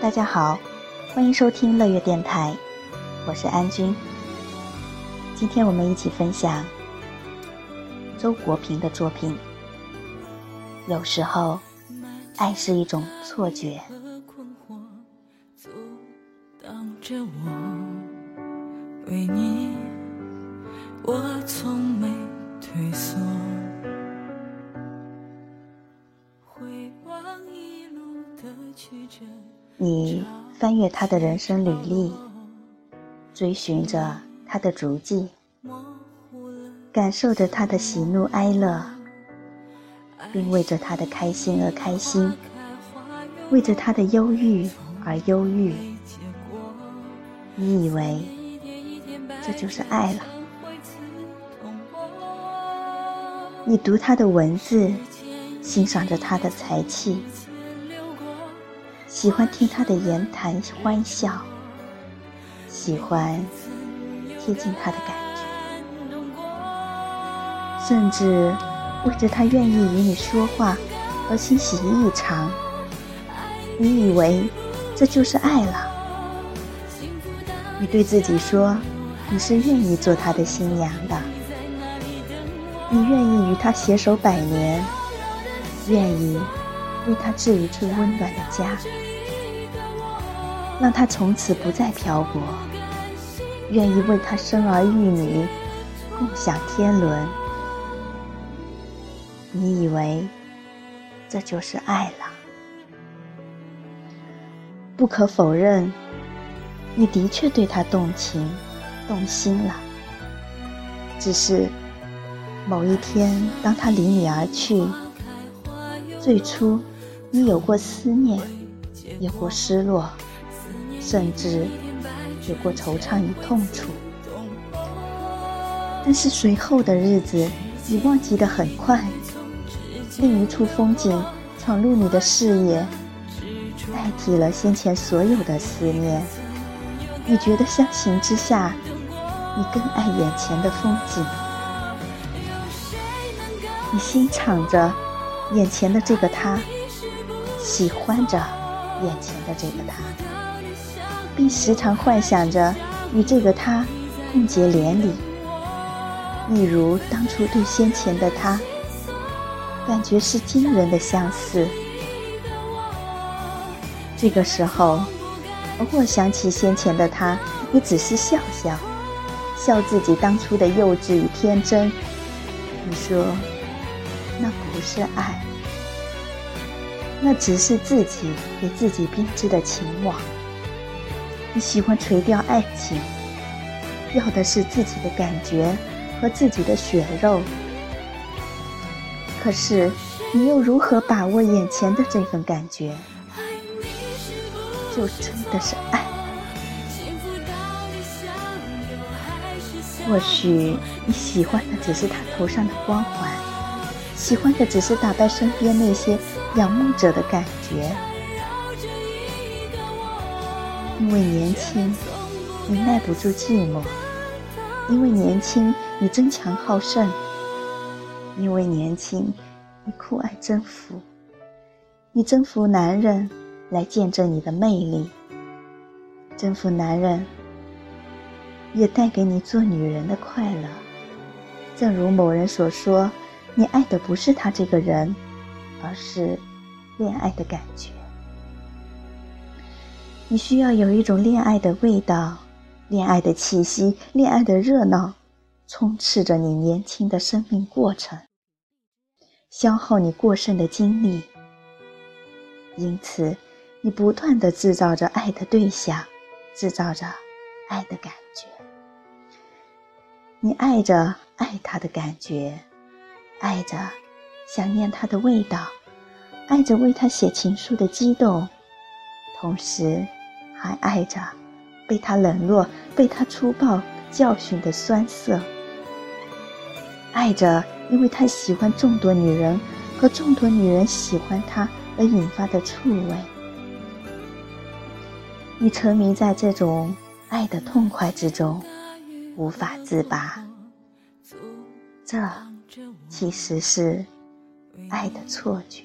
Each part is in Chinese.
大家好，欢迎收听乐乐电台，我是安君。今天我们一起分享周国平的作品。有时候，爱是一种错觉。为你，我从没退缩。你翻阅他的人生履历，追寻着他的足迹，感受着他的喜怒哀乐，并为着他的开心而开心，为着他的忧郁而忧郁。你以为这就是爱了？你读他的文字，欣赏着他的才气。喜欢听他的言谈欢笑，喜欢贴近他的感觉，甚至为着他愿意与你说话而欣喜异常。你以为这就是爱了？你对自己说，你是愿意做他的新娘的，你愿意与他携手百年，愿意。为他置一处温暖的家，让他从此不再漂泊，愿意为他生儿育女，共享天伦。你以为这就是爱了？不可否认，你的确对他动情、动心了。只是某一天，当他离你而去，最初。你有过思念，有过失落，甚至有过惆怅与痛楚。但是随后的日子，你忘记的很快。另一处风景闯入你的视野，代替了先前所有的思念。你觉得相形之下，你更爱眼前的风景。你欣赏着眼前的这个他。喜欢着眼前的这个他，并时常幻想着与这个他共结连理，一如当初对先前的他，感觉是惊人的相似。这个时候，偶尔想起先前的他，你只是笑笑，笑自己当初的幼稚与天真。你说，那不是爱。那只是自己给自己编织的情网。你喜欢垂钓爱情，要的是自己的感觉和自己的血肉。可是，你又如何把握眼前的这份感觉？就真的是爱。或许你喜欢的只是他头上的光，喜欢的只是打败身边那些。仰慕者的感觉，因为年轻，你耐不住寂寞；因为年轻，你争强好胜；因为年轻，你酷爱征服。你征服男人，来见证你的魅力；征服男人，也带给你做女人的快乐。正如某人所说，你爱的不是他这个人。而是恋爱的感觉。你需要有一种恋爱的味道，恋爱的气息，恋爱的热闹，充斥着你年轻的生命过程，消耗你过剩的精力。因此，你不断的制造着爱的对象，制造着爱的感觉。你爱着爱他的感觉，爱着。想念他的味道，爱着为他写情书的激动，同时还爱着被他冷落、被他粗暴教训的酸涩，爱着因为他喜欢众多女人和众多女人喜欢他而引发的醋味。你沉迷在这种爱的痛快之中，无法自拔。这其实是。爱的错觉，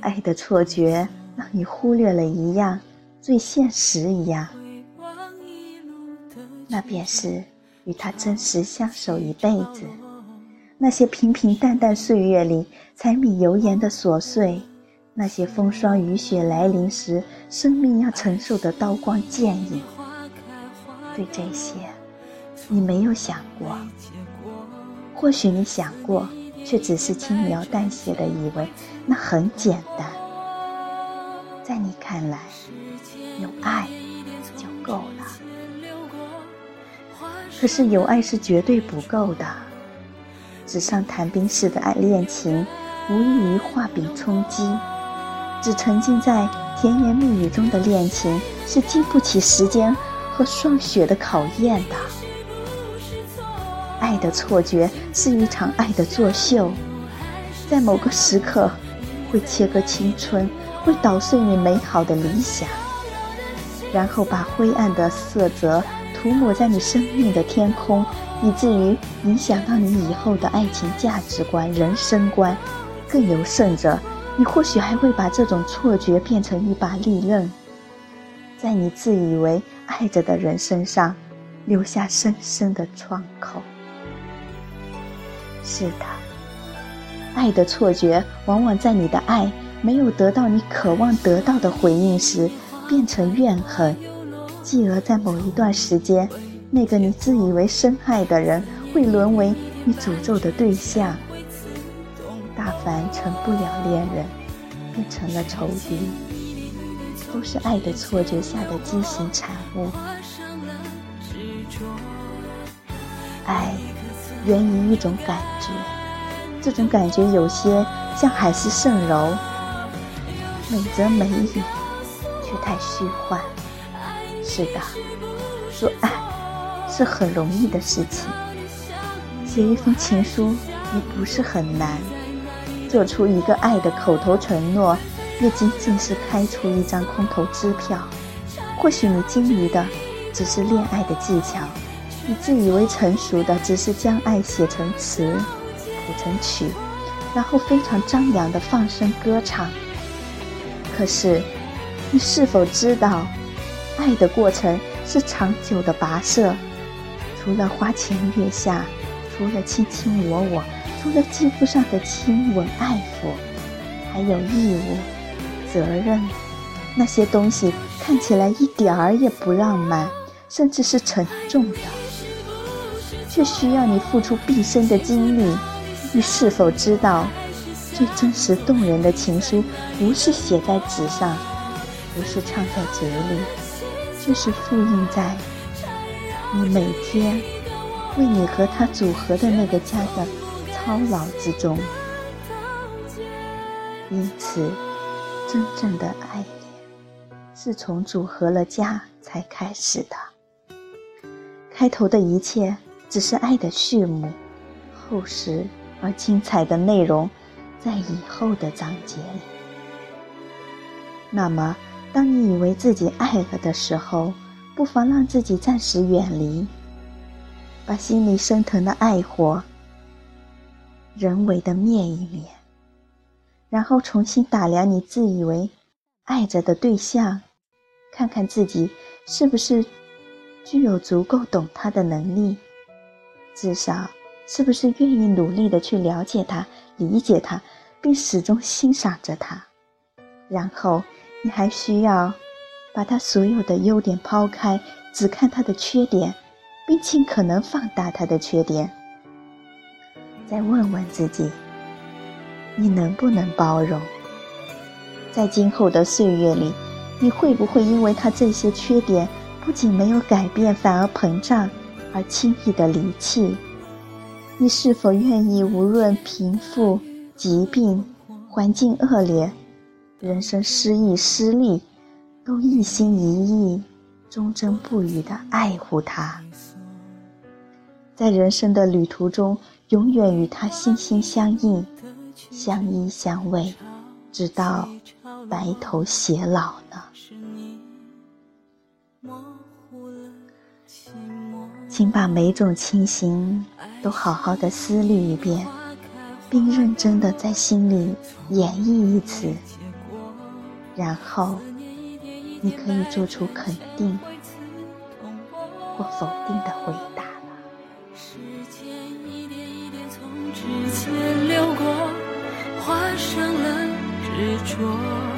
爱的错觉让你忽略了一样最现实一样，那便是与他真实相守一辈子。那些平平淡淡岁月里柴米油盐的琐碎，那些风霜雨雪来临时生命要承受的刀光剑影，对这些，你没有想过。或许你想过，却只是轻描淡写的以为那很简单。在你看来，有爱就够了。可是有爱是绝对不够的。纸上谈兵式的爱恋情，无异于画饼充饥。只沉浸在甜言蜜语中的恋情，是经不起时间和霜雪的考验的。爱的错觉是一场爱的作秀，在某个时刻，会切割青春。会捣碎你美好的理想，然后把灰暗的色泽涂抹在你生命的天空，以至于影响到你以后的爱情价值观、人生观。更有甚者，你或许还会把这种错觉变成一把利刃，在你自以为爱着的人身上留下深深的创口。是的，爱的错觉往往在你的爱。没有得到你渴望得到的回应时，变成怨恨，继而在某一段时间，那个你自以为深爱的人会沦为你诅咒的对象。大凡成不了恋人，变成了仇敌，都是爱的错觉下的畸形产物。爱源于一种感觉，这种感觉有些像海市蜃楼。美则美矣，却太虚幻。是的，说爱是很容易的事情，写一封情书也不是很难，做出一个爱的口头承诺，也仅仅是开出一张空头支票。或许你精于的只是恋爱的技巧，你自以为成熟的只是将爱写成词，谱成曲，然后非常张扬的放声歌唱。可是，你是否知道，爱的过程是长久的跋涉？除了花前月下，除了卿卿我我，除了肌肤上的亲吻爱抚，还有义务、责任，那些东西看起来一点儿也不浪漫，甚至是沉重的，却需要你付出毕生的精力。你是否知道？最真实动人的情书，不是写在纸上，不是唱在嘴里，就是复印在你每天为你和他组合的那个家的操劳之中。因此，真正的爱恋是从组合了家才开始的。开头的一切只是爱的序幕，厚实而精彩的内容。在以后的章节里，那么，当你以为自己爱了的时候，不妨让自己暂时远离，把心里升腾的爱火人为的灭一灭，然后重新打量你自以为爱着的对象，看看自己是不是具有足够懂他的能力，至少是不是愿意努力的去了解他、理解他。并始终欣赏着他，然后你还需要把他所有的优点抛开，只看他的缺点，并尽可能放大他的缺点。再问问自己，你能不能包容？在今后的岁月里，你会不会因为他这些缺点不仅没有改变，反而膨胀，而轻易的离弃？你是否愿意无论贫富？疾病、环境恶劣、人生失意、失利，都一心一意、忠贞不渝的爱护他，在人生的旅途中，永远与他心心相印、相依相偎，直到白头偕老呢？请把每种情形都好好的思虑一遍，并认真的在心里演绎一次，然后你可以做出肯定或否定的回答了。时间一点一点从指尖流过，画上了执着。